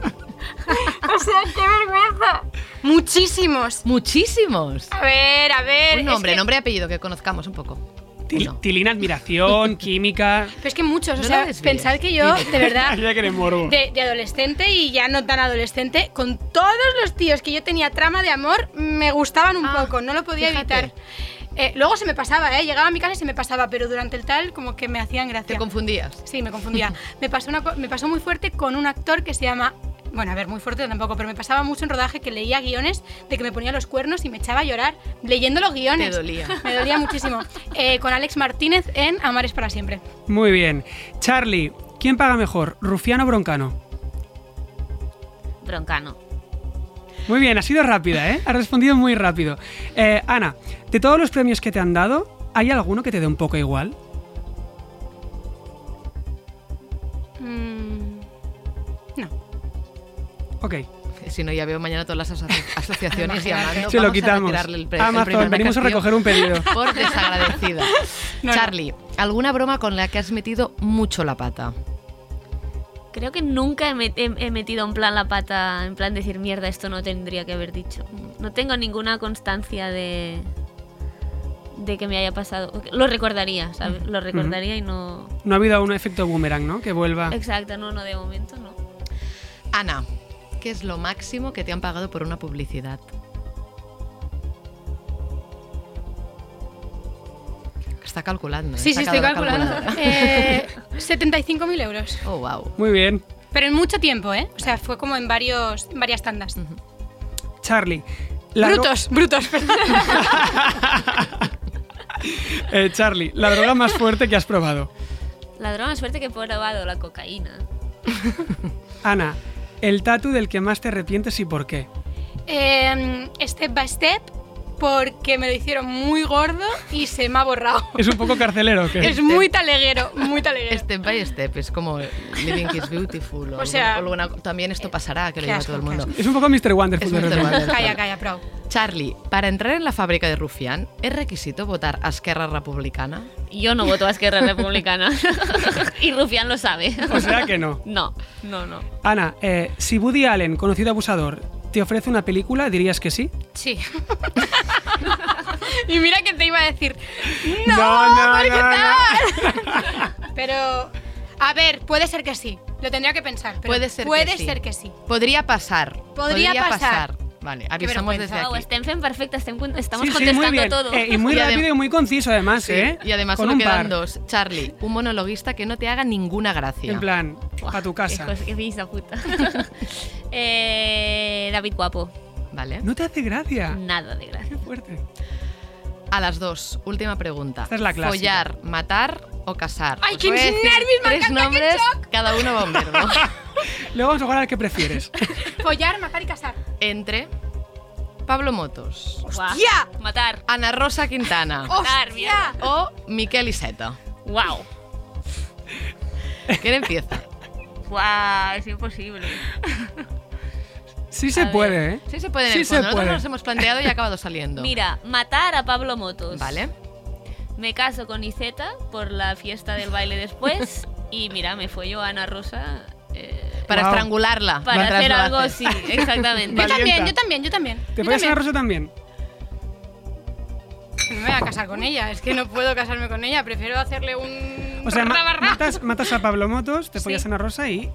o sea, qué vergüenza. Muchísimos. Muchísimos. A ver, a ver. Un nombre, es que, nombre y apellido que conozcamos un poco. Til- Uno. Tilín, admiración, química. Pero es que muchos, No o sea, pensad que yo, de verdad, ya que eres morbo. de, de adolescente y ya no tan adolescente, con todos los tíos que yo tenía trama de amor, me gustaban un Ah, poco, no lo podía fíjate. evitar. Eh, luego se me pasaba, ¿eh? Llegaba a mi casa y se me pasaba, pero durante el tal como que me hacían Te gracia. confundías. Sí, me confundía. me, pasó una, me pasó muy fuerte con un actor que se llama... Bueno, a ver, muy fuerte tampoco, pero me pasaba mucho en rodaje que leía guiones de que me ponía los cuernos y me echaba a llorar leyendo los guiones. Te dolía. Me dolía muchísimo. Eh, con Alex Martínez en Amar es para siempre. Muy bien. Charlie, ¿quién paga mejor, Rufiano o Broncano? Broncano. Muy bien, ha sido rápida, ¿eh? Ha respondido muy rápido. Eh, Ana, de todos los premios que te han dado, ¿hay alguno que te dé un poco igual? Ok. Si no, ya veo mañana todas las asoci- asociaciones llamando. Se lo a quitamos. retirarle el Amazon, a venimos a recoger un pedido. Por desagradecida. No. Charlie, ¿alguna broma con la que has metido mucho la pata? Creo que nunca he, met- he- he metido en plan la pata, en plan decir mierda, esto no tendría que haber dicho. No tengo ninguna constancia de de que me haya pasado. Lo recordaría, ¿sabes? Lo recordaría y no. No ha habido un efecto boomerang, ¿no? Que vuelva. Exacto, no, no, de momento no. Ana, ¿qué es lo máximo que te han pagado por una publicidad? Está calculando. ¿eh? Sí, sí, estoy la calculando. Eh, 75.000 euros. Oh, wow. Muy bien. Pero en mucho tiempo, ¿eh? O sea, fue como en varios, en varias tandas. Charlie. la brutos, brutos, perdón. Eh, Charlie, la droga más fuerte que has probado. La droga más fuerte que he probado, la cocaína. Ana, el tatu del que más te arrepientes y por qué. Eh, step by step, porque me lo hicieron muy gordo y se me ha borrado. Es un poco carcelero, ¿o ¿qué? Es muy taleguero, muy taleguero. Step by step, es como Living is Beautiful. O, O sea, alguna- alguna- también esto pasará, que lo asco, todo el mundo. Es un poco Mr. Wonderful de Mr. Wonderful. Calla, calla, prou. Charlie, para entrar en la fábrica de Rufián, ¿es requisito votar a Esquerra Republicana? Yo no voto a Esquerra Republicana. y Rufián lo sabe. O sea que no. No, no, no. Ana, eh, si Woody Allen, conocido abusador, te ofrece una película, ¿dirías que sí? Sí. y mira que te iba a decir, No, no, no, ¿por qué no? Pero, a ver, puede ser que sí. Lo tendría que pensar. pero Puede ser puede que sí. ser que sí. Podría pasar. Podría pasar. Vale, avisamos desde aquí. estem, con- estamos sí, sí, contestando muy bien. todo. Eh, y muy Y rápido y muy conciso además, Sí, ¿eh? Y además Con solo quedan par. dos. Charlie, un monologuista que no te haga ninguna gracia. En plan, para tu casa. Qué, puta. eh, David Guapo. Vale. No te hace gracia. Nada de gracia. Qué fuerte. A las dos, última pregunta. Esta es la clásica. Follar, matar o casar. Ay, Os qué voy a decir nervios, me Tres encanta, qué nombres, shock. cada uno va un verbo. Luego vamos a jugar al que prefieres. Follar, matar y casar. Entre Pablo Motos. ¡Hostia! Matar. Ana Rosa Quintana Matar, ¡Hostia! mierda. o Miquel Iseta. Wow. ¿Quién empieza? Wow, es imposible. Sí se ver. puede, ¿eh? Sí se puede en Sí el se. Nosotros puede. nos hemos planteado y ha acabado saliendo. Mira, matar a Pablo Motos. Vale. Me caso con Iseta por la fiesta del baile después. y mira, me fue yo a Ana Rosa eh, Para Wow. estrangularla. para mientras hacer lo algo haces. así. Exactamente. Yo Valienta. también, yo también, yo también. ¿Te Yo puedes también. a Rosa también? No me voy a casar con ella, es que no puedo casarme con ella, prefiero hacerle un... O sea, ma- matas, matas a Pablo Motos, te Sí. follas a Ana Rosa y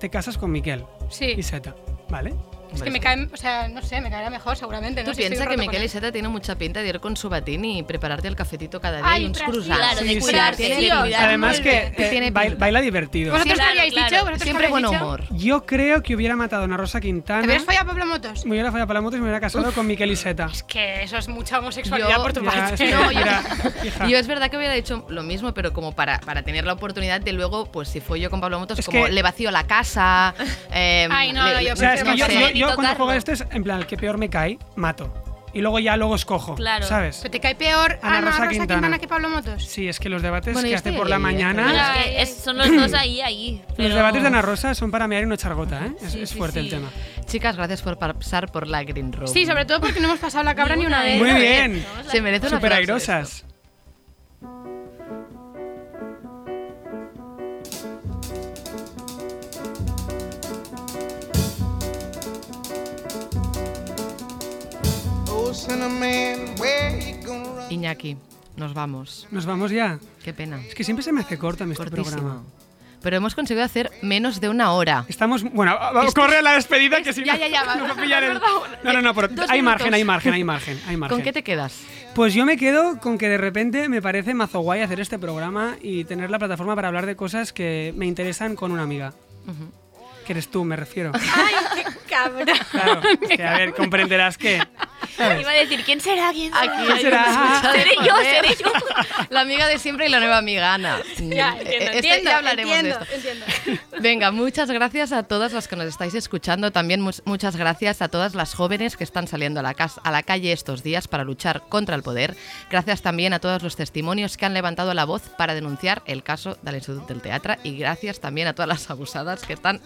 te casas con Miquel Sí, y Seta. ¿Vale? Es que me cae, o sea, no sé, me caerá mejor seguramente. Tú no piensas que Miquel. Iseta tiene mucha pinta de ir con su batín y prepararte el cafetito cada día Ay, y sí, croissants. Claro, de Sí, sí. Además que eh, tiene baila divertido. ¿Vosotros Claro, habíais claro. dicho? ¿Vosotros Siempre buen dicho? humor. Yo creo que hubiera matado a Ana Rosa ¿Te Quintana. hubieras follado a Pablo Motos? Me hubiera fallado para la moto y me hubiera casado con Miquel y Seta. Es que eso es mucha homosexualidad Yo- por tu Ya, parte. es que, No, yo-. Yo es verdad que hubiera dicho lo mismo, pero como para, para tener la oportunidad de luego, pues si fue yo con Pablo Motos, como le vacío la casa. eh, Ay, no, no, yo Yo, cuando juego esto es en plan, el que peor me cae, mato. Y luego ya luego escojo. Claro. ¿Sabes? ¿Pero te cae peor Ana Ana, Rosa Rosa, Quintana. Quintana. que Pablo Motos? Sí, es que los debates Bueno, que hace estoy por la ahí, ¿eh? mañana. Es que es- son los dos ahí, ahí. Los debates de Ana Rosa son para mear y no echar gota, ¿eh? Es, Sí, es sí, fuerte el tema. Chicas, gracias por pasar por la Green Room. Sí, sobre todo porque no hemos pasado la cabra ni una vez. Muy bien. Se merece una Súper aplauso airosas. Iñaki, nos vamos. Nos vamos ya. Qué pena. Es que siempre se me hace corto a mí este programa. Pero hemos conseguido hacer menos de una hora. Estamos. Bueno, va- va- corre a la despedida que si ya, no. ya, ya, va, nos va a pillar el- perdón. No, no, no, pero hay margen, hay margen, hay margen, hay margen. ¿Con qué te quedas? Pues yo me quedo con que de repente me parece mazo guay hacer este programa y tener la plataforma para hablar de cosas que me interesan con una amiga. Que eres tú, me refiero. Ay, qué cabra. Claro, que a ver, comprenderás que. ¿Sabes? Iba a decir, ¿quién será? ¿Quién será? Aquí ¿Quién será? Seré yo, seré yo. La amiga de siempre y la nueva amiga Ana. Ya, entiendo, este- entiendo, ya hablaremos entiendo, de esto. entiendo. Venga, muchas gracias a todas las que nos estáis escuchando. También muchas gracias a todas las jóvenes que están saliendo a la, cas- a la calle estos días para luchar contra el poder. Gracias también a todos los testimonios que han levantado la voz para denunciar el caso del Instituto del Teatro. Y gracias también a todas las abusadas que están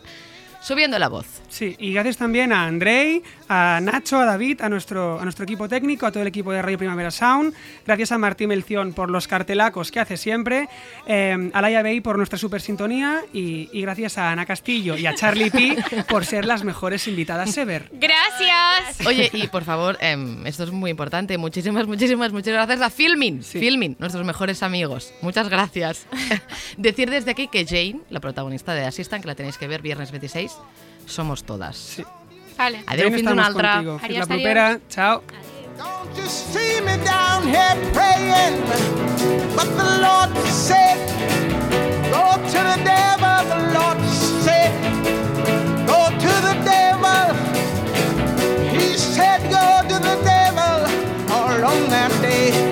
subiendo la voz. Sí, y gracias también a Andrei, a Nacho, a David, a nuestro, a nuestro equipo técnico, a todo el equipo de Radio Primavera Sound. Gracias a Martín Melción por los cartelacos que hace siempre, eh, a Laia Bey por nuestra super sintonía y, y gracias a Ana Castillo y a Charlie P por ser las mejores invitadas ever. Gracias. Oye, y por favor, em, esto es muy importante. Muchísimas, muchísimas, muchas gracias a Filmin. Sí. Filmin, nuestros mejores amigos. Muchas gracias. Decir desde aquí que Jane, la protagonista de Assistant, que la tenéis que ver viernes 26, somos todas. Sí. Vale. Adeu, Jane, fins una estamos altra. contigo. Fins Adiós, la propera. Chao. Don't you see me down here praying? But the Lord said, Go to the devil. The Lord said, Go to the devil. He said, Go to the devil all on that day.